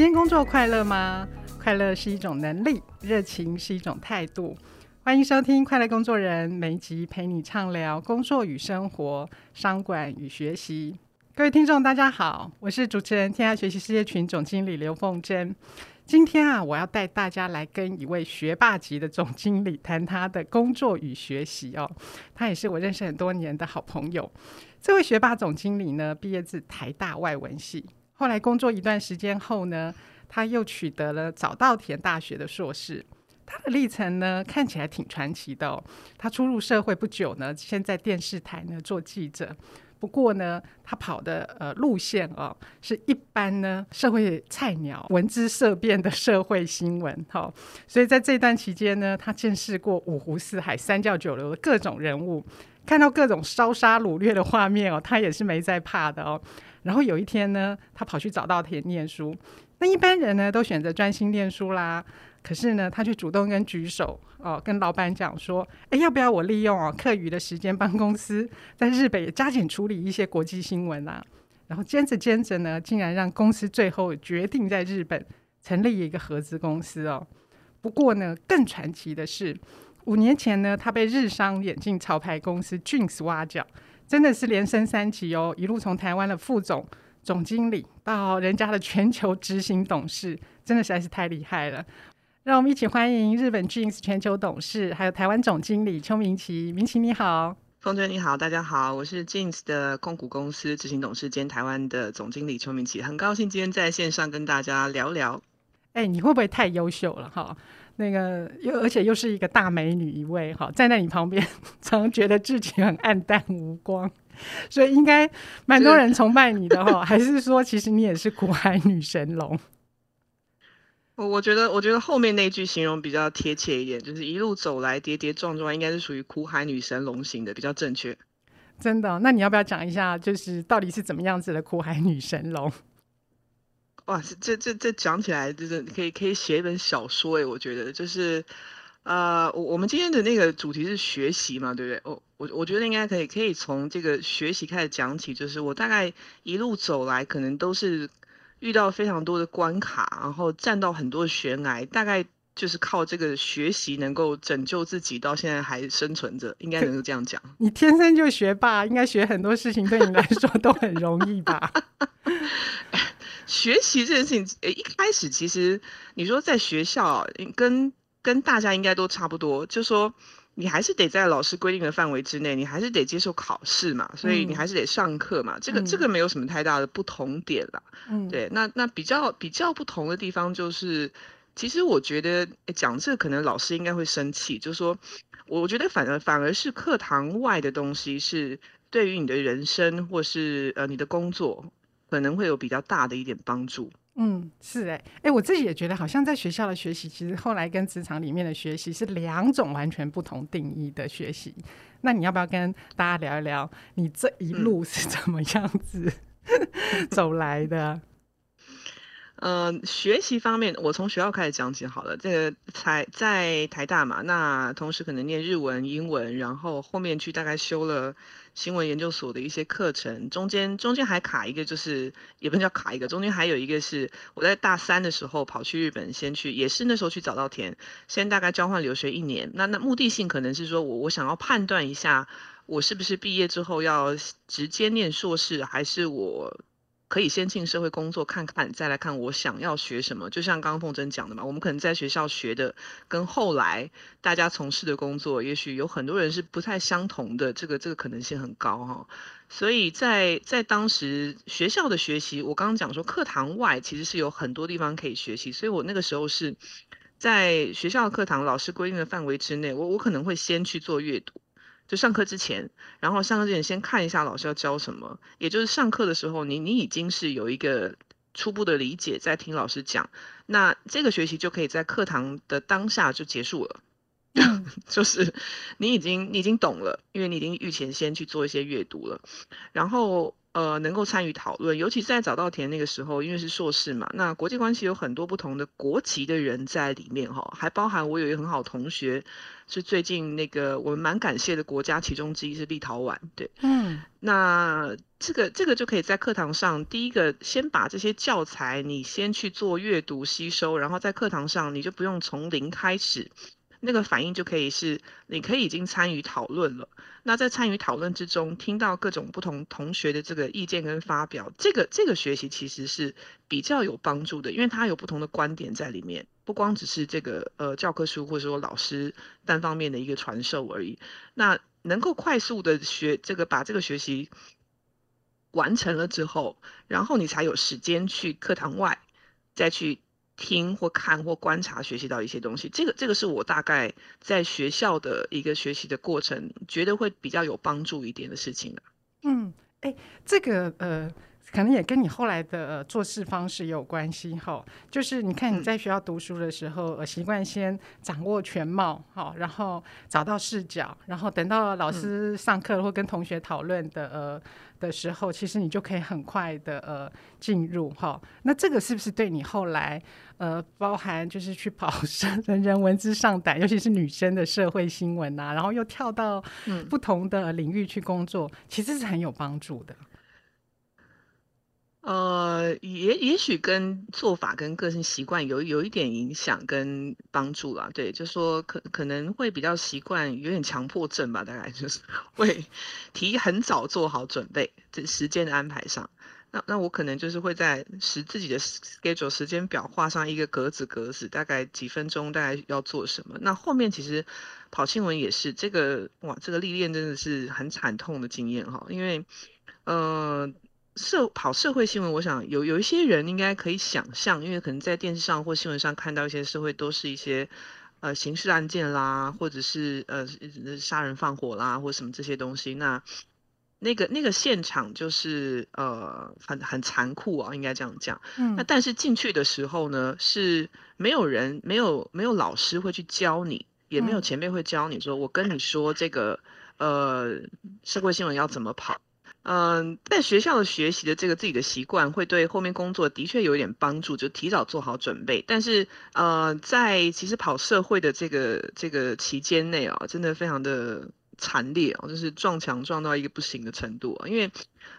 今天工作快乐吗？快乐是一种能力，热情是一种态度。欢迎收听《快乐工作人》，每一集陪你畅聊工作与生活、商管与学习。各位听众，大家好，我是主持人天下学习事业群总经理刘凤珍。今天啊，我要带大家来跟一位学霸级的总经理谈他的工作与学习哦。他也是我认识很多年的好朋友。这位学霸总经理呢，毕业自台大外文系。后来工作一段时间后呢，他又取得了早稻田大学的硕士。他的历程呢，看起来挺传奇的哦。他初入社会不久呢，先在电视台呢做记者。不过呢，他跑的呃路线哦，是一般呢社会菜鸟闻之色变的社会新闻哈、所以在这段期间呢，他见识过五湖四海、三教九流的各种人物，看到各种烧杀掳掠的画面哦，他也是没在怕的哦。然后有一天呢，他跑去早稻田念书。那一般人呢，都选择专心念书啦。可是呢，他却主动跟举手哦，跟老板讲说：“哎，要不要我利用哦课余的时间帮公司在日本也加紧处理一些国际新闻啊？”然后兼着兼着呢，竟然让公司最后决定在日本成立一个合资公司哦。不过呢，更传奇的是，五年前呢，他被日商眼镜潮牌公司 Jeans 挖角。真的是连升三级哦，一路从台湾的副总、总经理到人家的全球执行董事，真的实在是太厉害了。让我们一起欢迎日本 Jeans 全球董事，还有台湾总经理邱明奇。明奇你好，凤娟你好，大家好，我是 Jeans 的控股公司执行董事兼台湾的总经理邱明奇，很高兴今天在线上跟大家聊聊。哎，你会不会太优秀了哈？那个又而且又是一个大美女一位哈，站在你旁边，常觉得自己很黯淡无光，所以应该蛮多人崇拜你的哈，还是说其实你也是苦海女神龙？我我觉得我觉得后面那句形容比较贴切一点，就是一路走来跌跌撞撞，应该是属于苦海女神龙型的比较正确。真的？那你要不要讲一下，就是到底是怎么样子的苦海女神龙？哇，这这这讲起来就是可以可以写一本小说诶，我觉得就是，呃，我我们今天的那个主题是学习嘛，对不对？我我我觉得应该可以可以从这个学习开始讲起，就是我大概一路走来，可能都是遇到非常多的关卡，然后站到很多悬崖，大概就是靠这个学习能够拯救自己，到现在还生存着，应该能够这样讲。你天生就学霸，应该学很多事情对你来说都很容易吧？学习这件事情，诶，一开始其实你说在学校，跟跟大家应该都差不多，就说你还是得在老师规定的范围之内，你还是得接受考试嘛，所以你还是得上课嘛，嗯、这个这个没有什么太大的不同点啦。嗯，对，那那比较比较不同的地方就是，其实我觉得讲这可能老师应该会生气，就是说，我觉得反而反而是课堂外的东西是对于你的人生或是呃你的工作。可能会有比较大的一点帮助。嗯，是哎，哎，我自己也觉得，好像在学校的学习，其实后来跟职场里面的学习是两种完全不同定义的学习。那你要不要跟大家聊一聊，你这一路是怎么样子、嗯、走来的？呃，学习方面，我从学校开始讲起好了。这个才在台大嘛，那同时可能念日文、英文，然后后面去大概修了新闻研究所的一些课程。中间中间还卡一个，就是也不能叫卡一个，中间还有一个是我在大三的时候跑去日本，先去也是那时候去早稻田，先大概交换留学一年。那那目的性可能是说我我想要判断一下，我是不是毕业之后要直接念硕士，还是我。可以先进社会工作看看，再来看我想要学什么。就像刚刚凤珍讲的嘛，我们可能在学校学的，跟后来大家从事的工作，也许有很多人是不太相同的。这个这个可能性很高哈。所以在在当时学校的学习，我刚刚讲说课堂外其实是有很多地方可以学习。所以我那个时候是在学校课堂老师规定的范围之内，我我可能会先去做阅读。就上课之前，然后上课之前先看一下老师要教什么，也就是上课的时候，你你已经是有一个初步的理解，在听老师讲，那这个学习就可以在课堂的当下就结束了，就是你已经你已经懂了，因为你已经预前先去做一些阅读了，然后呃，能够参与讨论，尤其在早稻田那个时候，因为是硕士嘛，那国际关系有很多不同的国籍的人在里面哈，还包含我有一个很好同学，是最近那个我们蛮感谢的国家其中之一是立陶宛，对，嗯，那这个这个就可以在课堂上，第一个先把这些教材你先去做阅读吸收，然后在课堂上你就不用从零开始。那个反应就可以是，你可以已经参与讨论了。那在参与讨论之中，听到各种不同同学的这个意见跟发表，这个这个学习其实是比较有帮助的，因为它有不同的观点在里面，不光只是这个呃教科书或者说老师单方面的一个传授而已。那能够快速的学这个把这个学习完成了之后，然后你才有时间去课堂外再去。听或看或观察学习到一些东西，这个这个是我大概在学校的一个学习的过程，觉得会比较有帮助一点的事情。嗯，哎，这个呃。可能也跟你后来的、呃、做事方式有关系哈，就是你看你在学校读书的时候，呃、习惯先掌握全貌，好，然后找到视角，然后等到老师上课或跟同学讨论的呃的时候，其实你就可以很快的呃进入哈。那这个是不是对你后来呃包含就是去跑 人人闻之上胆，尤其是女生的社会新闻呐、啊，然后又跳到不同的领域去工作，其实是很有帮助的。呃，也也许跟做法跟个性习惯有有一点影响跟帮助啦。对，就说可可能会比较习惯，有点强迫症吧，大概就是会提很早做好准备，这时间的安排上。那那我可能就是会在时自己的 schedule 时间表画上一个格子格子，大概几分钟，大概要做什么。那后面其实跑新闻也是这个哇，这个历练真的是很惨痛的经验哈，因为呃。社跑社会新闻，我想有有一些人应该可以想象，因为可能在电视上或新闻上看到一些社会都是一些呃刑事案件啦，或者是呃杀人放火啦，或什么这些东西。那那个那个现场就是呃很很残酷啊，应该这样讲。嗯。那但是进去的时候呢，是没有人没有没有老师会去教你，也没有前辈会教你说，我跟你说这个呃社会新闻要怎么跑。嗯，在学校的学习的这个自己的习惯，会对后面工作的确有一点帮助，就提早做好准备。但是，呃，在其实跑社会的这个这个期间内啊，真的非常的惨烈哦，就是撞墙撞到一个不行的程度啊。因为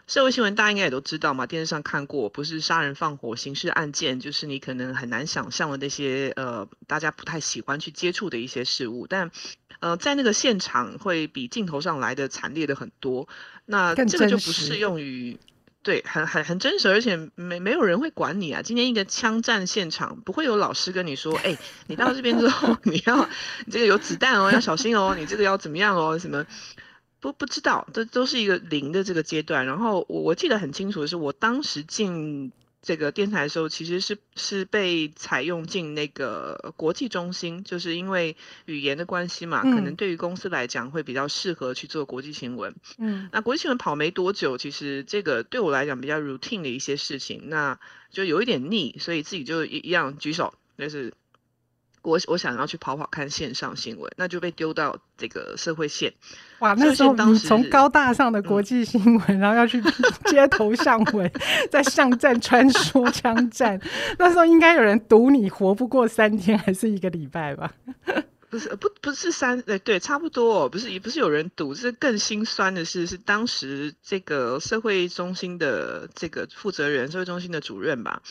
社会新闻大家应该也都知道嘛，电视上看过，不是杀人放火、刑事案件，就是你可能很难想象的那些呃，大家不太喜欢去接触的一些事物，但。呃，在那个现场会比镜头上来的惨烈的很多，那这个就不适用于，对，很很很真实，而且没没有人会管你啊。今天一个枪战现场，不会有老师跟你说，哎，你到这边之后，你要你这个有子弹哦，要小心哦，你这个要怎么样哦，什么不不知道，这都是一个零的这个阶段。然后我我记得很清楚的是，我当时进。这个电台的时候，其实是是被采用进那个国际中心，就是因为语言的关系嘛，嗯、可能对于公司来讲会比较适合去做国际新闻。嗯，那国际新闻跑没多久，其实这个对我来讲比较 routine 的一些事情，那就有一点腻，所以自己就一一样举手，就是。我我想要去跑跑看线上新闻，那就被丢到这个社会线。哇，那时候你从高大上的国际新闻，嗯、然后要去 街头巷尾，在巷战穿梭 枪战，那时候应该有人赌你活不过三天还是一个礼拜吧？不是，不不是三，对对，差不多，不是也不是有人赌，是更心酸的是，是当时这个社会中心的这个负责人，社会中心的主任吧。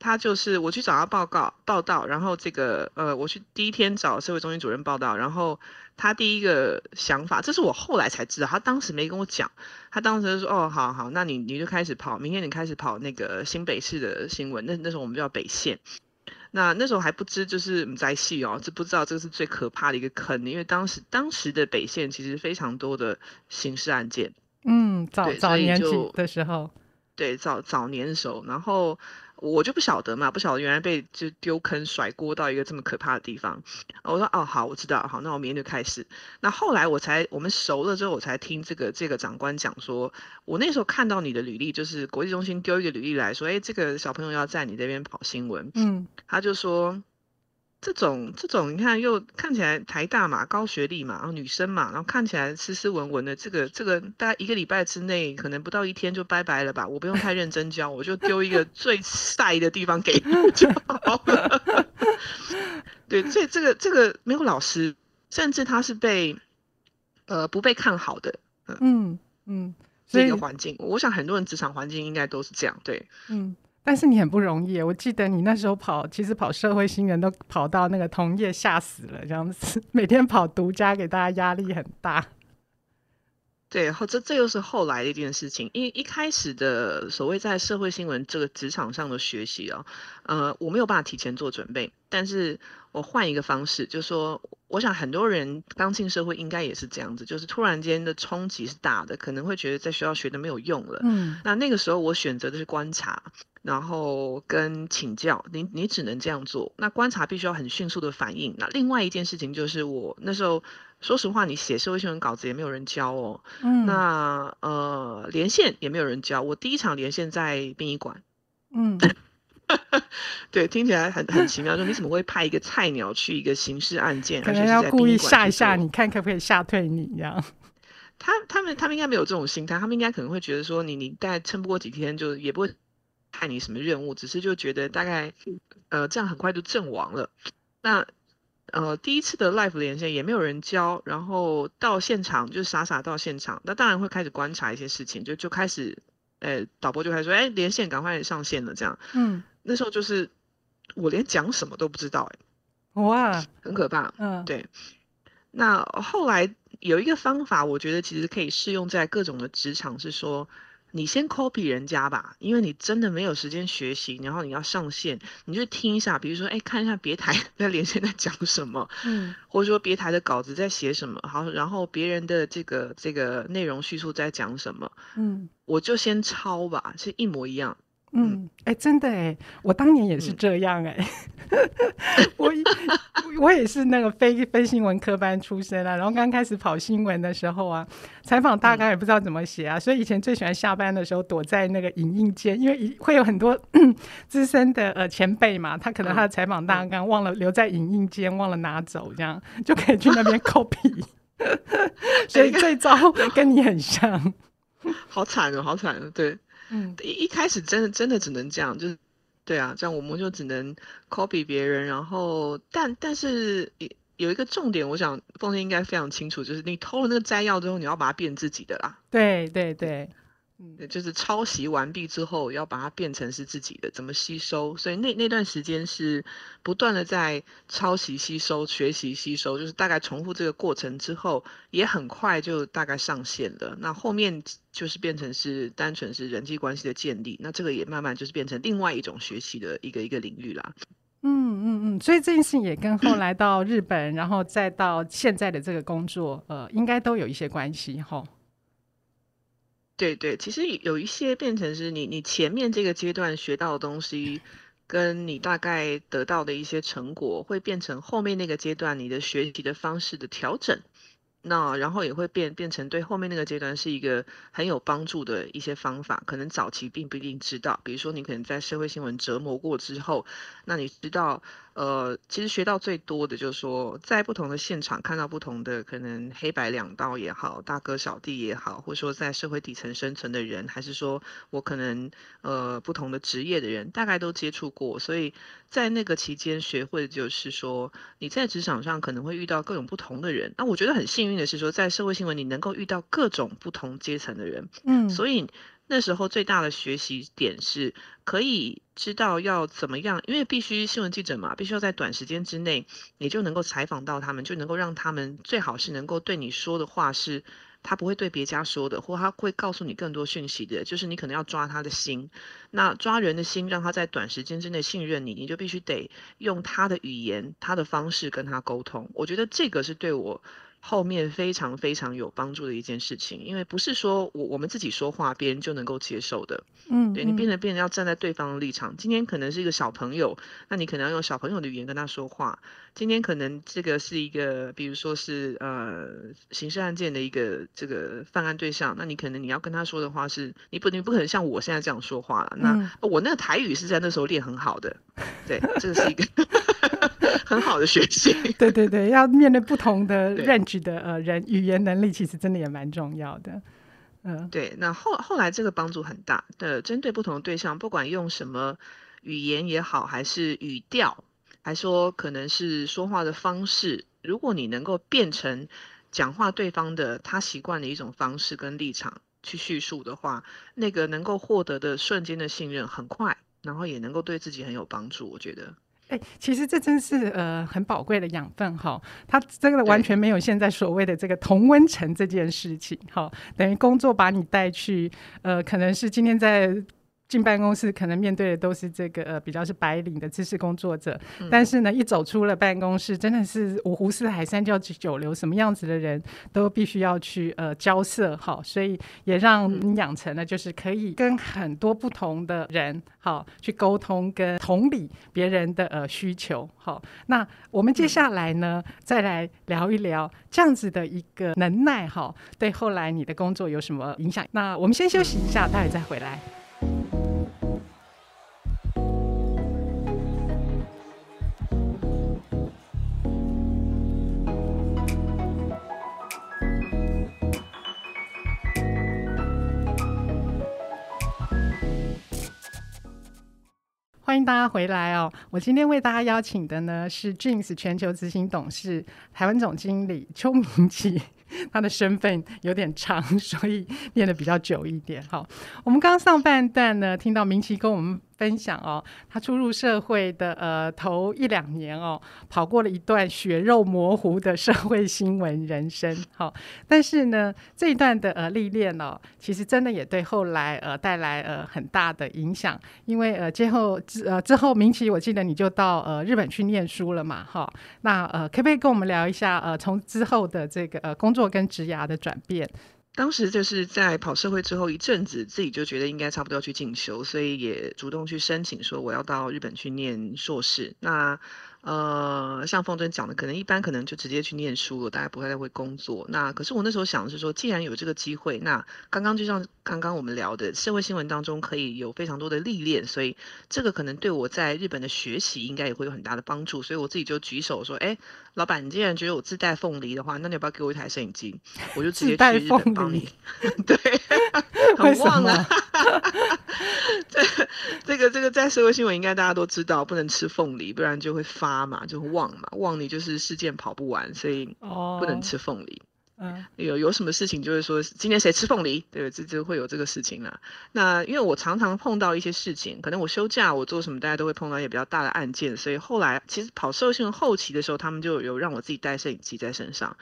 他就是我去找他报告报道，然后这个呃，我去第一天找社会中心主任报道，然后他第一个想法，这是我后来才知道，他当时没跟我讲，他当时就说哦，好好，那你你就开始跑，明天你开始跑那个新北市的新闻，那那时候我们叫北线，那那时候还不知就是不在戏哦，这不知道这个是最可怕的一个坑，因为当时当时的北线其实非常多的刑事案件，嗯，早早年的时候，对早早年的时候，然后。我就不晓得嘛，不晓得原来被就丢坑甩锅到一个这么可怕的地方。我说哦好，我知道好，那我明天就开始。那后来我才我们熟了之后，我才听这个这个长官讲说，我那时候看到你的履历，就是国际中心丢一个履历来说，哎，这个小朋友要在你这边跑新闻，嗯，他就说，这种这种，你看又看起来台大嘛，高学历嘛，然后女生嘛，然后看起来斯斯文文的，这个这个大概一个礼拜之内，可能不到一天就拜拜了吧？我不用太认真教，我就丢一个 最晒的地方给你就好了。对，所以这个这个没有老师，甚至他是被呃不被看好的，嗯嗯，这个环境，我想很多人职场环境应该都是这样，对，嗯。但是你很不容易，我记得你那时候跑，其实跑社会新闻都跑到那个同业吓死了，这样子，每天跑独家，给大家压力很大。对，后这这又是后来的一件事情，因为一开始的所谓在社会新闻这个职场上的学习啊，呃，我没有办法提前做准备，但是我换一个方式，就是说，我想很多人刚进社会应该也是这样子，就是突然间的冲击是大的，可能会觉得在学校学的没有用了。嗯，那那个时候我选择的是观察。然后跟请教，你你只能这样做。那观察必须要很迅速的反应。那另外一件事情就是我，我那时候说实话，你写社会新闻稿子也没有人教哦。嗯。那呃，连线也没有人教。我第一场连线在殡仪馆。嗯。对，听起来很很奇妙。说你怎么会派一个菜鸟去一个刑事案件？可能要故意吓一吓你，看可不可以吓退你这样。他他们他们应该没有这种心态，他们应该可能会觉得说你你大概撑不过几天，就也不会。派你什么任务？只是就觉得大概，呃，这样很快就阵亡了。那呃，第一次的 live 连线也没有人教，然后到现场就傻傻到现场。那当然会开始观察一些事情，就就开始，呃，导播就开始说，哎，连线赶快上线了，这样。嗯。那时候就是我连讲什么都不知道，哎，哇，很可怕。嗯，对。那后来有一个方法，我觉得其实可以适用在各种的职场，是说。你先 copy 人家吧，因为你真的没有时间学习，然后你要上线，你就听一下，比如说，哎，看一下别台 的连线在讲什么，嗯，或者说别台的稿子在写什么，好，然后别人的这个这个内容叙述在讲什么，嗯，我就先抄吧，是一模一样。嗯，哎、欸，真的哎，我当年也是这样哎，嗯、我 我也是那个非非新闻科班出身啊，然后刚开始跑新闻的时候啊，采访大纲也不知道怎么写啊，嗯、所以以前最喜欢下班的时候躲在那个影印间，因为会有很多 资深的呃前辈嘛，他可能他的采访大纲忘了留在影印间，忘了拿走，这样就可以去那边 copy，所以这招跟你很像，好惨哦，好惨哦，对。嗯，一一开始真的真的只能这样，就是，对啊，这样我们就只能 copy 别人，然后但但是有一个重点，我想凤仙应该非常清楚，就是你偷了那个摘要之后，你要把它变自己的啦。对对对。嗯，就是抄袭完毕之后，要把它变成是自己的，怎么吸收？所以那那段时间是不断的在抄袭、吸收、学习、吸收，就是大概重复这个过程之后，也很快就大概上线了。那后面就是变成是单纯是人际关系的建立，那这个也慢慢就是变成另外一种学习的一个一个领域啦。嗯嗯嗯，所以这件事情也跟后来到日本，然后再到现在的这个工作，呃，应该都有一些关系哈。对对，其实有一些变成是你你前面这个阶段学到的东西，跟你大概得到的一些成果，会变成后面那个阶段你的学习的方式的调整。那然后也会变变成对后面那个阶段是一个很有帮助的一些方法，可能早期并不一定知道。比如说你可能在社会新闻折磨过之后，那你知道。呃，其实学到最多的就是说，在不同的现场看到不同的可能黑白两道也好，大哥小弟也好，或者说在社会底层生存的人，还是说我可能呃不同的职业的人，大概都接触过，所以在那个期间学会的就是说，你在职场上可能会遇到各种不同的人。那我觉得很幸运的是说，在社会新闻你能够遇到各种不同阶层的人，嗯，所以。那时候最大的学习点是，可以知道要怎么样，因为必须新闻记者嘛，必须要在短时间之内，你就能够采访到他们，就能够让他们最好是能够对你说的话是，他不会对别家说的，或他会告诉你更多讯息的，就是你可能要抓他的心，那抓人的心，让他在短时间之内信任你，你就必须得用他的语言、他的方式跟他沟通。我觉得这个是对我。后面非常非常有帮助的一件事情，因为不是说我我们自己说话，别人就能够接受的。嗯，对，你变得变得要站在对方的立场。今天可能是一个小朋友，那你可能要用小朋友的语言跟他说话。今天可能这个是一个，比如说是呃刑事案件的一个这个犯案对象，那你可能你要跟他说的话是，你不你不可能像我现在这样说话了。那我那个台语是在那时候练很好的，对，这个是一个。很好的学习。对对对，要面对不同的 range 的呃人，语言能力其实真的也蛮重要的。嗯，对。那后后来这个帮助很大的，针对不同的对象，不管用什么语言也好，还是语调，还说可能是说话的方式，如果你能够变成讲话对方的他习惯的一种方式跟立场去叙述的话，那个能够获得的瞬间的信任很快，然后也能够对自己很有帮助。我觉得。哎、欸，其实这真是呃很宝贵的养分哈，它真的完全没有现在所谓的这个同温层这件事情哈，等于工作把你带去，呃，可能是今天在。进办公室可能面对的都是这个呃比较是白领的知识工作者，嗯、但是呢，一走出了办公室，真的是五湖四海、三教九流，什么样子的人都必须要去呃交涉哈，所以也让你养成了就是可以跟很多不同的人好去沟通跟同理别人的呃需求好。那我们接下来呢，嗯、再来聊一聊这样子的一个能耐哈，对后来你的工作有什么影响？那我们先休息一下，待会再回来。欢迎大家回来哦！我今天为大家邀请的呢是 Jeans 全球执行董事、台湾总经理邱明奇。他的身份有点长，所以念的比较久一点。好，我们刚上半段呢，听到明奇跟我们分享哦，他初入社会的呃头一两年哦，跑过了一段血肉模糊的社会新闻人生。好，但是呢，这一段的呃历练哦，其实真的也对后来呃带来呃很大的影响。因为呃之后之呃之后，明奇我记得你就到呃日本去念书了嘛，哈。那呃可不可以跟我们聊一下呃从之后的这个呃工作跟职涯的转变？当时就是在跑社会之后一阵子，自己就觉得应该差不多要去进修，所以也主动去申请说我要到日本去念硕士。那呃，像凤珍讲的，可能一般可能就直接去念书了，大家不会再会工作。那可是我那时候想的是说，既然有这个机会，那刚刚就像刚刚我们聊的，社会新闻当中可以有非常多的历练，所以这个可能对我在日本的学习应该也会有很大的帮助。所以我自己就举手说，哎，老板，你既然觉得我自带凤梨的话，那你要不要给我一台摄影机？我就直接去日本帮你。对，很旺啊。这这个这个在社会新闻应该大家都知道，不能吃凤梨，不然就会发嘛，就会旺嘛，旺你就是事件跑不完，所以不能吃凤梨。嗯，有有什么事情就是说今天谁吃凤梨，对，这就会有这个事情了。那因为我常常碰到一些事情，可能我休假我做什么，大家都会碰到一些比较大的案件，所以后来其实跑社会新闻后期的时候，他们就有让我自己带摄影机在身上。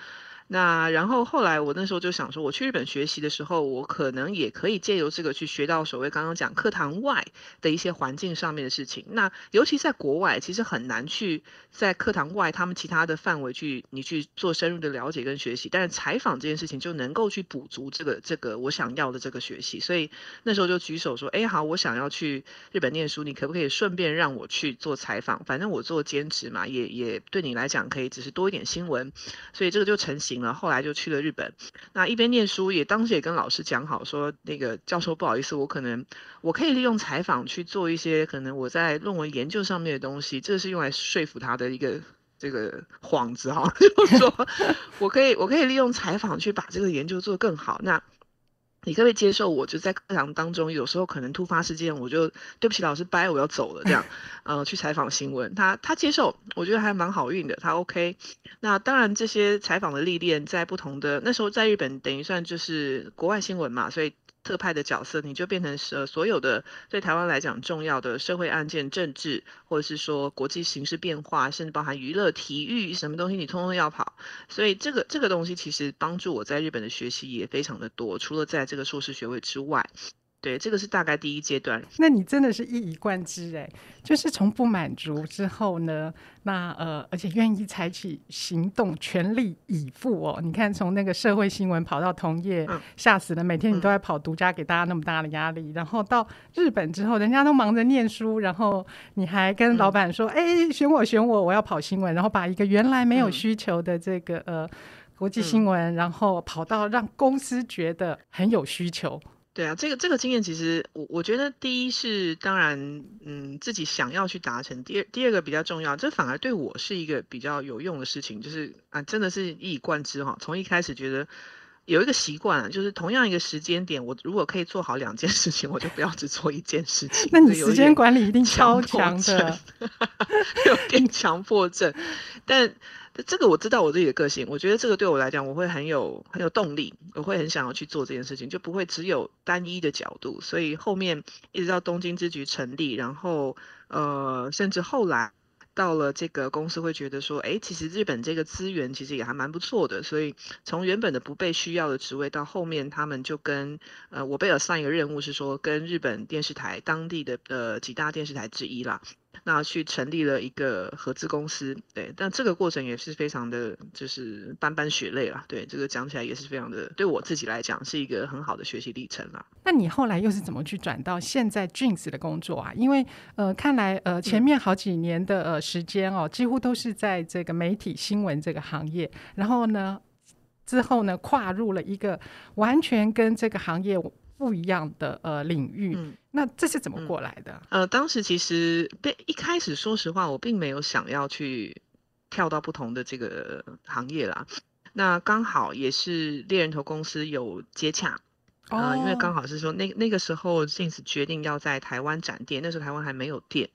那然后后来我那时候就想说，我去日本学习的时候，我可能也可以借由这个去学到所谓刚刚讲课堂外的一些环境上面的事情。那尤其在国外，其实很难去在课堂外他们其他的范围去你去做深入的了解跟学习。但是采访这件事情就能够去补足这个这个我想要的这个学习。所以那时候就举手说，哎，好，我想要去日本念书，你可不可以顺便让我去做采访？反正我做兼职嘛，也也对你来讲可以只是多一点新闻。所以这个就成型。后来就去了日本，那一边念书也当时也跟老师讲好说，那个教授不好意思，我可能我可以利用采访去做一些可能我在论文研究上面的东西，这是用来说服他的一个这个幌子哈，就是说 我可以我可以利用采访去把这个研究做更好。那你可不可以接受我就在课堂当中，有时候可能突发事件，我就对不起老师，拜，我要走了这样，呃，去采访新闻。他他接受，我觉得还蛮好运的，他 OK。那当然这些采访的历练，在不同的那时候在日本，等于算就是国外新闻嘛，所以。特派的角色，你就变成是所有的对台湾来讲重要的社会案件、政治，或者是说国际形势变化，甚至包含娱乐、体育什么东西，你通通要跑。所以这个这个东西其实帮助我在日本的学习也非常的多，除了在这个硕士学位之外。对，这个是大概第一阶段。那你真的是一以贯之哎，就是从不满足之后呢，那呃，而且愿意采取行动，全力以赴哦。你看，从那个社会新闻跑到同业，嗯、吓死了，每天你都在跑独家，给大家那么大的压力。嗯、然后到日本之后，人家都忙着念书，然后你还跟老板说：“哎、嗯，选我，选我，我要跑新闻。”然后把一个原来没有需求的这个、嗯、呃国际新闻，然后跑到让公司觉得很有需求。对啊，这个这个经验其实我我觉得第一是当然，嗯，自己想要去达成。第二第二个比较重要，这反而对我是一个比较有用的事情，就是啊，真的是一以贯之哈。从一开始觉得有一个习惯，就是同样一个时间点，我如果可以做好两件事情，我就不要只做一件事情。那你时间管理一定超强的，有点强迫症，但。这个我知道我自己的个性，我觉得这个对我来讲，我会很有很有动力，我会很想要去做这件事情，就不会只有单一的角度。所以后面一直到东京之局成立，然后呃，甚至后来到了这个公司，会觉得说，哎，其实日本这个资源其实也还蛮不错的。所以从原本的不被需要的职位，到后面他们就跟呃，我被 assign 一个任务是说，跟日本电视台当地的呃几大电视台之一啦。那去成立了一个合资公司，对，但这个过程也是非常的，就是斑斑血泪啦。对，这个讲起来也是非常的，对我自己来讲是一个很好的学习历程啦。那你后来又是怎么去转到现在 Jeans 的工作啊？因为呃，看来呃前面好几年的呃时间哦，几乎都是在这个媒体新闻这个行业，然后呢之后呢跨入了一个完全跟这个行业。不一样的呃领域，嗯，那这是怎么过来的？嗯、呃，当时其实被一开始说实话，我并没有想要去跳到不同的这个行业啦。那刚好也是猎人头公司有接洽，啊、因为刚好是说那那个时候 Jeans 决定要在台湾展店，那时候台湾还没有店，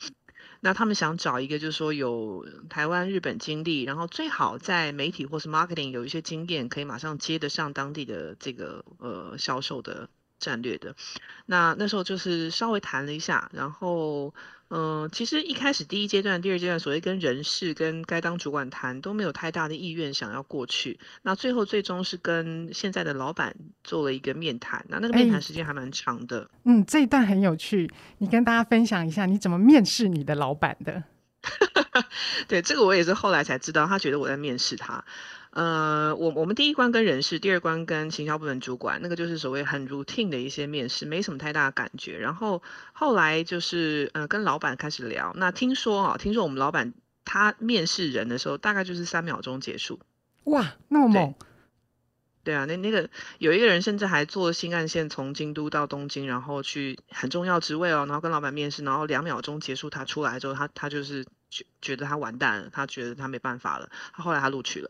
那他们想找一个就是说有台湾日本经历，然后最好在媒体或是 marketing 有一些经验，可以马上接得上当地的这个呃销售的。战略的，那那时候就是稍微谈了一下，然后，嗯、呃，其实一开始第一阶段、第二阶段，所谓跟人事、跟该当主管谈，都没有太大的意愿想要过去。那最后最终是跟现在的老板做了一个面谈，那那个面谈时间还蛮长的。嗯，这一段很有趣，你跟大家分享一下你怎么面试你的老板的。对，这个我也是后来才知道，他觉得我在面试他。呃，我我们第一关跟人事，第二关跟行销部门主管，那个就是所谓很 routine 的一些面试，没什么太大的感觉。然后后来就是呃跟老板开始聊，那听说啊，听说我们老板他面试人的时候，大概就是三秒钟结束。哇，那么猛！对，对啊，那那个有一个人甚至还坐新干线从京都到东京，然后去很重要职位哦，然后跟老板面试，然后两秒钟结束，他出来之后，他他就是觉觉得他完蛋了，他觉得他没办法了，他后来他录取了。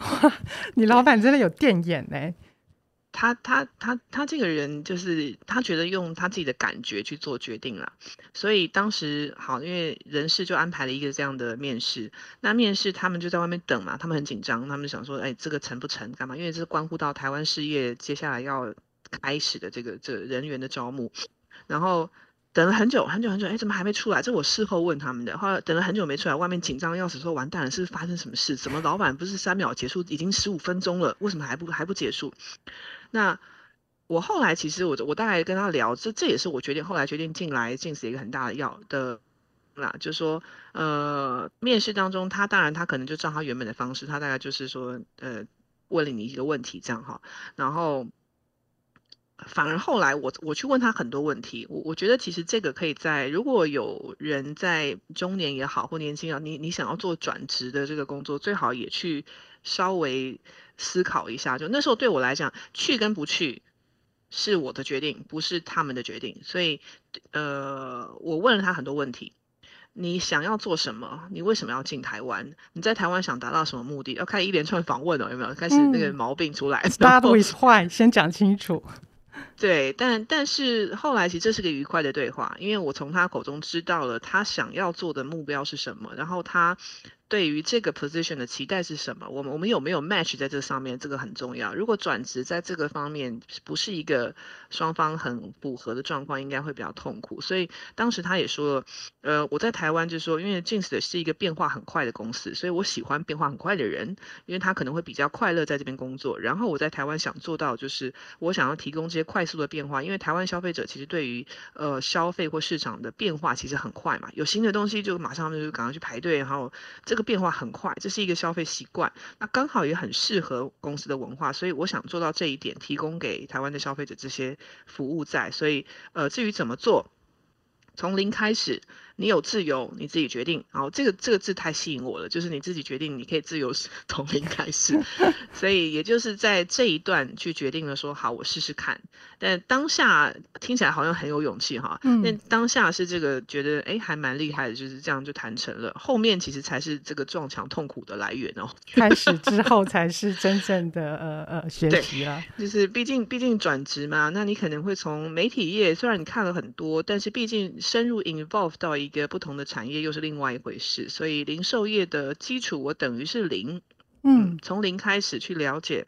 你老板真的有电眼呢？他他他他这个人就是他觉得用他自己的感觉去做决定了，所以当时好，因为人事就安排了一个这样的面试。那面试他们就在外面等嘛，他们很紧张，他们想说，哎，这个成不成？干嘛？因为这是关乎到台湾事业接下来要开始的这个这个人员的招募，然后。等了很久很久很久，哎，怎么还没出来？这我事后问他们的。后来等了很久没出来，外面紧张的要死，说完蛋了，是不是发生什么事？怎么老板不是三秒结束，已经十五分钟了，为什么还不还不结束？那我后来其实我我大概跟他聊，这这也是我决定后来决定进来进行一个很大的要的啦，就是说呃，面试当中他当然他可能就照他原本的方式，他大概就是说呃问了你一个问题这样哈，然后。反而后来我我去问他很多问题，我我觉得其实这个可以在如果有人在中年也好或年轻啊，你你想要做转职的这个工作，最好也去稍微思考一下。就那时候对我来讲，去跟不去是我的决定，不是他们的决定。所以呃，我问了他很多问题。你想要做什么？你为什么要进台湾？你在台湾想达到什么目的？要开一连串访问哦，有没有？开始那个毛病出来。Start with why，先讲清楚。对，但但是后来其实这是个愉快的对话，因为我从他口中知道了他想要做的目标是什么，然后他。对于这个 position 的期待是什么？我们我们有没有 match 在这上面？这个很重要。如果转职在这个方面不是一个双方很符合的状况，应该会比较痛苦。所以当时他也说，呃，我在台湾就说，因为 Jeans 是一个变化很快的公司，所以我喜欢变化很快的人，因为他可能会比较快乐在这边工作。然后我在台湾想做到就是，我想要提供这些快速的变化，因为台湾消费者其实对于呃消费或市场的变化其实很快嘛，有新的东西就马上就赶快去排队，然后这个。变化很快，这是一个消费习惯，那刚好也很适合公司的文化，所以我想做到这一点，提供给台湾的消费者这些服务在。所以，呃，至于怎么做，从零开始，你有自由，你自己决定。然后这个这个字太吸引我了，就是你自己决定，你可以自由 从零开始。所以也就是在这一段去决定了说，好，我试试看。但当下听起来好像很有勇气哈，嗯，但当下是这个觉得哎还蛮厉害的，就是这样就谈成了。后面其实才是这个撞墙痛苦的来源哦。开始之后 才是真正的呃呃学习啊，就是毕竟毕竟转职嘛，那你可能会从媒体业，虽然你看了很多，但是毕竟深入 involve 到一个不同的产业又是另外一回事。所以零售业的基础我等于是零，嗯，从零开始去了解。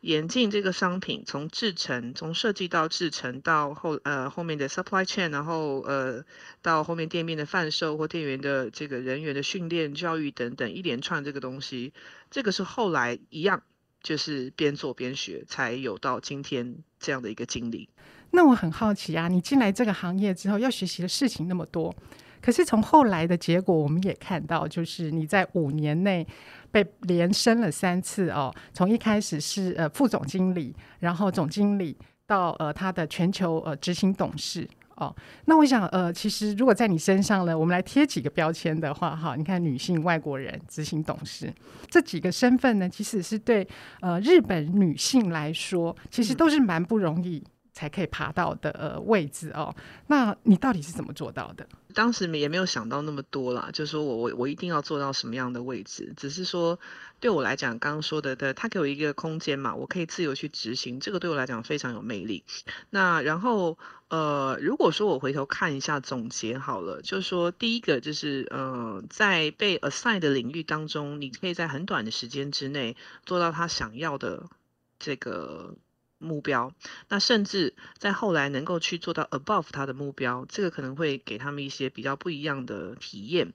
眼镜这个商品从制成，从设计到制成到后呃后面的 supply chain，然后呃到后面店面的贩售或店员的这个人员的训练、教育等等一连串这个东西，这个是后来一样就是边做边学才有到今天这样的一个经历。那我很好奇啊，你进来这个行业之后要学习的事情那么多，可是从后来的结果我们也看到，就是你在五年内。被连升了三次哦，从一开始是呃副总经理，然后总经理到呃他的全球呃执行董事哦。那我想呃，其实如果在你身上呢，我们来贴几个标签的话哈，你看女性外国人执行董事这几个身份呢，其实是对呃日本女性来说，其实都是蛮不容易。才可以爬到的呃位置哦，那你到底是怎么做到的？当时也没有想到那么多啦，就是说我我我一定要做到什么样的位置，只是说对我来讲，刚刚说的的，他给我一个空间嘛，我可以自由去执行，这个对我来讲非常有魅力。那然后呃，如果说我回头看一下总结好了，就是说第一个就是呃，在被 assign 的领域当中，你可以在很短的时间之内做到他想要的这个。目标，那甚至在后来能够去做到 above 他的目标，这个可能会给他们一些比较不一样的体验。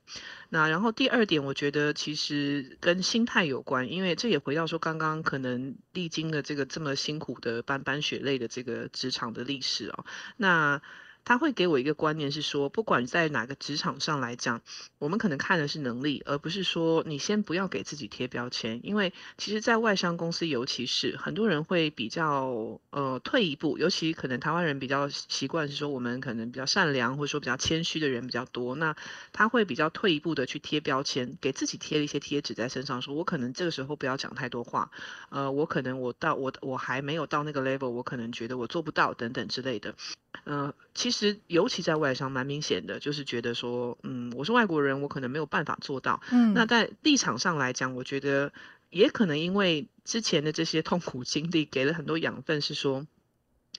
那然后第二点，我觉得其实跟心态有关，因为这也回到说刚刚可能历经了这个这么辛苦的斑斑血泪的这个职场的历史哦，那。他会给我一个观念是说，不管在哪个职场上来讲，我们可能看的是能力，而不是说你先不要给自己贴标签。因为其实，在外商公司，尤其是很多人会比较呃退一步，尤其可能台湾人比较习惯是说，我们可能比较善良或者说比较谦虚的人比较多，那他会比较退一步的去贴标签，给自己贴了一些贴纸在身上，说我可能这个时候不要讲太多话，呃，我可能我到我我还没有到那个 level，我可能觉得我做不到等等之类的。呃，其实尤其在外商蛮明显的，就是觉得说，嗯，我是外国人，我可能没有办法做到。嗯，那在立场上来讲，我觉得也可能因为之前的这些痛苦经历，给了很多养分，是说，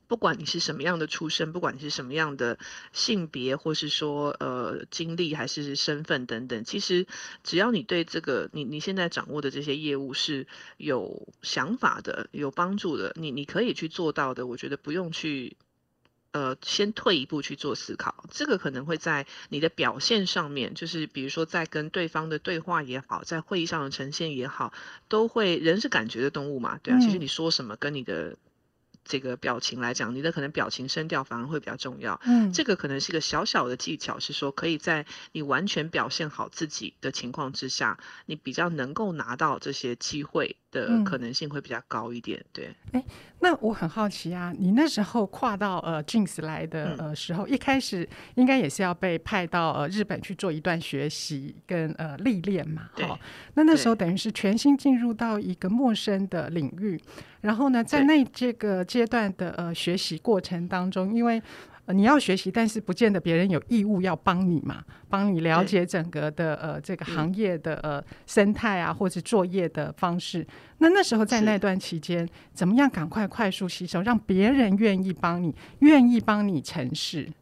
不管你是什么样的出身，不管你是什么样的性别，或是说呃经历还是身份等等，其实只要你对这个你你现在掌握的这些业务是有想法的、有帮助的，你你可以去做到的，我觉得不用去。呃，先退一步去做思考，这个可能会在你的表现上面，就是比如说在跟对方的对话也好，在会议上的呈现也好，都会，人是感觉的动物嘛，对啊，其实你说什么跟你的。这个表情来讲，你的可能表情声调反而会比较重要。嗯，这个可能是一个小小的技巧，是说可以在你完全表现好自己的情况之下，你比较能够拿到这些机会的可能性会比较高一点。嗯、对，哎，那我很好奇啊，你那时候跨到呃 Jeans 来的呃时候，嗯、一开始应该也是要被派到呃日本去做一段学习跟呃历练嘛？对。那那时候等于是全新进入到一个陌生的领域。然后呢，在那这个阶段的呃学习过程当中，因为、呃、你要学习，但是不见得别人有义务要帮你嘛，帮你了解整个的呃这个行业的呃生态啊，或者作业的方式。那那时候在那段期间，怎么样赶快快速吸收，让别人愿意帮你，愿意帮你成事？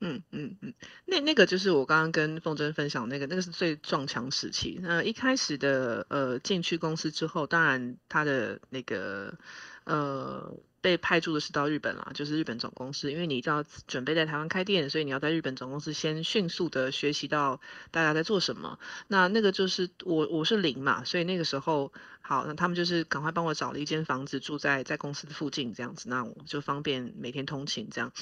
嗯嗯嗯，那那个就是我刚刚跟凤珍分享那个，那个是最撞墙时期。那一开始的呃进去公司之后，当然他的那个呃。被派驻的是到日本啦，就是日本总公司，因为你要准备在台湾开店，所以你要在日本总公司先迅速的学习到大家在做什么。那那个就是我我是零嘛，所以那个时候好，那他们就是赶快帮我找了一间房子住在在公司的附近这样子，那我就方便每天通勤这样。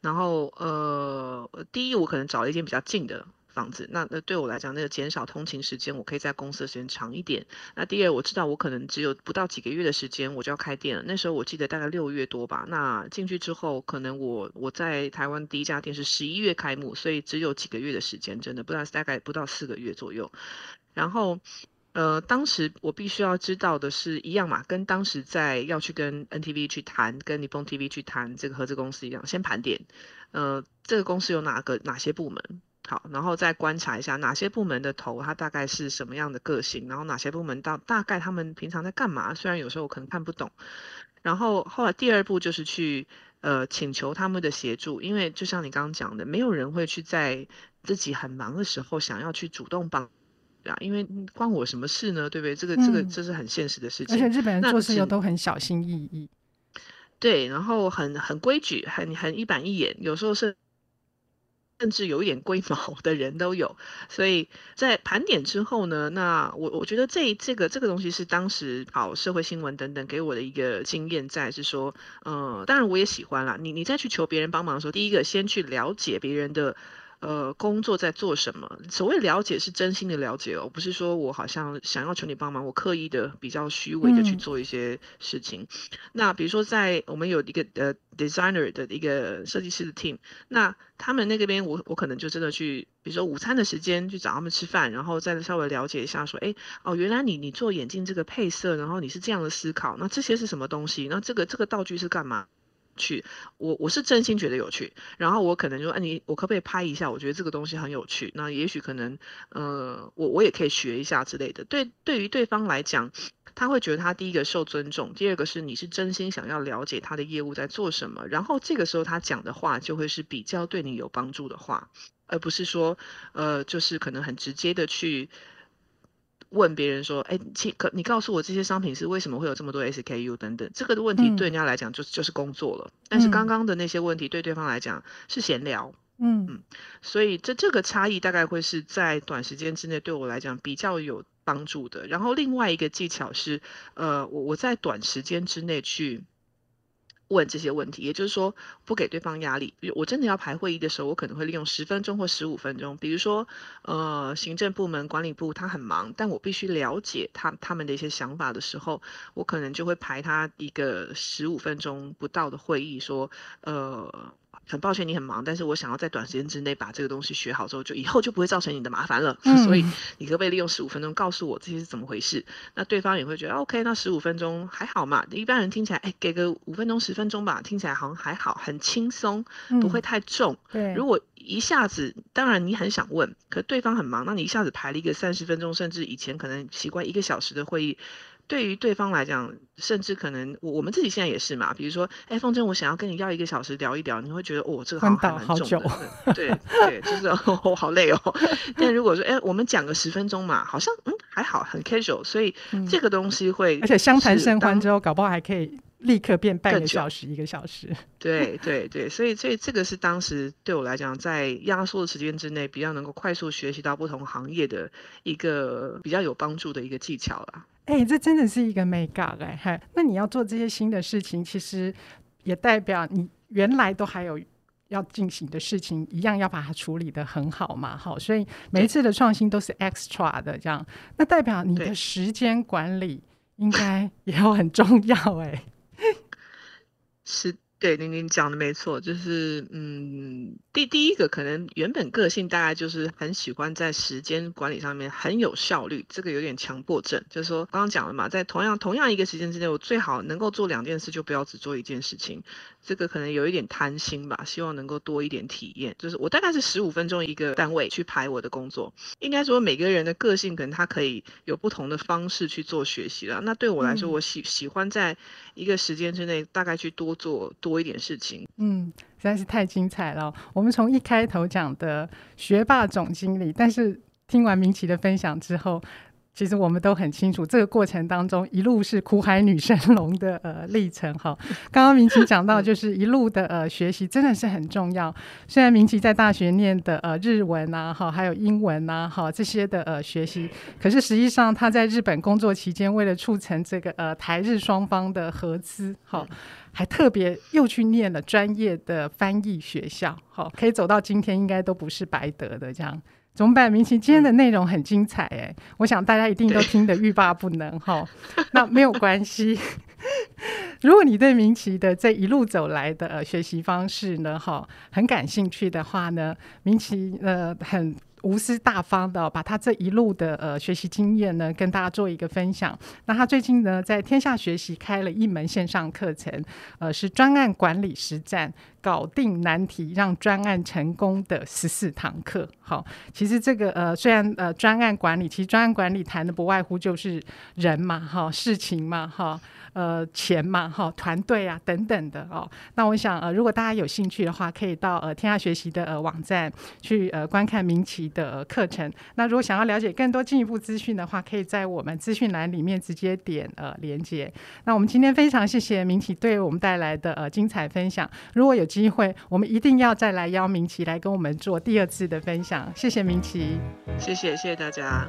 然后呃，第一我可能找了一间比较近的。房子，那那对我来讲，那个减少通勤时间，我可以在公司的时间长一点。那第二，我知道我可能只有不到几个月的时间，我就要开店了。那时候我记得大概六月多吧。那进去之后，可能我我在台湾第一家店是十一月开幕，所以只有几个月的时间，真的不知道大概不到四个月左右。然后。呃，当时我必须要知道的是一样嘛，跟当时在要去跟 NTV 去谈，跟 Nippon TV 去谈这个合资公司一样，先盘点，呃，这个公司有哪个哪些部门，好，然后再观察一下哪些部门的头他大概是什么样的个性，然后哪些部门到大概他们平常在干嘛，虽然有时候我可能看不懂，然后后来第二步就是去呃请求他们的协助，因为就像你刚刚讲的，没有人会去在自己很忙的时候想要去主动帮。啊，因为关我什么事呢？对不对？这个这个这是很现实的事情。而且日本人做事又都很小心翼翼。对，然后很很规矩，很很一板一眼，有时候是甚至有一点龟毛的人都有。所以在盘点之后呢，那我我觉得这这个这个东西是当时跑社会新闻等等给我的一个经验，在是说，嗯，当然我也喜欢啦。你你再去求别人帮忙的时候，第一个先去了解别人的。呃，工作在做什么？所谓了解是真心的了解哦，不是说我好像想要求你帮忙，我刻意的比较虚伪的去做一些事情。嗯、那比如说，在我们有一个呃 designer 的一个设计师的 team，那他们那个边我我可能就真的去，比如说午餐的时间去找他们吃饭，然后再稍微了解一下，说，哎，哦，原来你你做眼镜这个配色，然后你是这样的思考，那这些是什么东西？那这个这个道具是干嘛？去，我我是真心觉得有趣，然后我可能就说，哎，你我可不可以拍一下？我觉得这个东西很有趣，那也许可能，呃，我我也可以学一下之类的。对，对于对方来讲，他会觉得他第一个受尊重，第二个是你是真心想要了解他的业务在做什么，然后这个时候他讲的话就会是比较对你有帮助的话，而不是说，呃，就是可能很直接的去。问别人说：“哎，请可你告诉我这些商品是为什么会有这么多 SKU 等等？这个的问题对人家来讲就、嗯、就是工作了，但是刚刚的那些问题对对方来讲是闲聊。嗯嗯，所以这这个差异大概会是在短时间之内对我来讲比较有帮助的。然后另外一个技巧是，呃，我我在短时间之内去。”问这些问题，也就是说不给对方压力。比如我真的要排会议的时候，我可能会利用十分钟或十五分钟。比如说，呃，行政部门、管理部他很忙，但我必须了解他他们的一些想法的时候，我可能就会排他一个十五分钟不到的会议，说，呃。很抱歉你很忙，但是我想要在短时间之内把这个东西学好之后，就以后就不会造成你的麻烦了。嗯、所以你可不可以利用十五分钟告诉我这些是怎么回事？那对方也会觉得 OK，那十五分钟还好嘛？一般人听起来，哎，给个五分钟、十分钟吧，听起来好像还好，很轻松，不会太重。嗯、对，如果一下子，当然你很想问，可对方很忙，那你一下子排了一个三十分钟，甚至以前可能习惯一个小时的会议。对于对方来讲，甚至可能我我们自己现在也是嘛。比如说，哎，凤珍，我想要跟你要一个小时聊一聊，你会觉得哦，这个好像还蛮重的，对 对，就是哦，好累哦。但如果说，哎，我们讲个十分钟嘛，好像嗯还好，很 casual，所以这个东西会，而且相谈甚欢之后，搞不好还可以立刻变半个小时、一个小时。对对对，所以所以这个是当时对我来讲，在压缩的时间之内，比较能够快速学习到不同行业的一个比较有帮助的一个技巧啦。哎、欸，这真的是一个美感哎！嗨，那你要做这些新的事情，其实也代表你原来都还有要进行的事情，一样要把它处理得很好嘛。好，所以每一次的创新都是 extra 的这样，那代表你的时间管理应该也要很重要哎。是。对，玲玲讲的没错，就是嗯，第第一个可能原本个性大概就是很喜欢在时间管理上面很有效率，这个有点强迫症，就是说刚刚讲了嘛，在同样同样一个时间之内，我最好能够做两件事，就不要只做一件事情。这个可能有一点贪心吧，希望能够多一点体验。就是我大概是十五分钟一个单位去排我的工作。应该说每个人的个性可能他可以有不同的方式去做学习了。那对我来说，我喜喜欢在一个时间之内大概去多做多一点事情。嗯，实在是太精彩了。我们从一开头讲的学霸总经理，但是听完明奇的分享之后。其实我们都很清楚，这个过程当中一路是苦海女神龙的呃历程哈。刚刚明奇讲到，就是一路的呃学习真的是很重要。虽然明奇在大学念的呃日文啊哈，还有英文啊哈这些的呃学习，可是实际上他在日本工作期间，为了促成这个呃台日双方的合资哈，还特别又去念了专业的翻译学校好，可以走到今天应该都不是白得的这样。怎么办？明奇今天的内容很精彩哎，我想大家一定都听得欲罢不能哈。那没有关系，如果你对明奇的这一路走来的呃学习方式呢哈很感兴趣的话呢，明奇呃很。无私大方的把他这一路的呃学习经验呢跟大家做一个分享。那他最近呢在天下学习开了一门线上课程，呃是专案管理实战，搞定难题让专案成功的十四堂课。好，其实这个呃虽然呃专案管理，其实专案管理谈的不外乎就是人嘛，哈事情嘛，哈。呃，钱嘛，哈，团队啊，等等的哦。那我想，呃，如果大家有兴趣的话，可以到呃天下学习的呃网站去呃观看明琦的课程。那如果想要了解更多进一步资讯的话，可以在我们资讯栏里面直接点呃连接。那我们今天非常谢谢明琦对我们带来的呃精彩分享。如果有机会，我们一定要再来邀明琦来跟我们做第二次的分享。谢谢明琦，谢谢谢谢大家。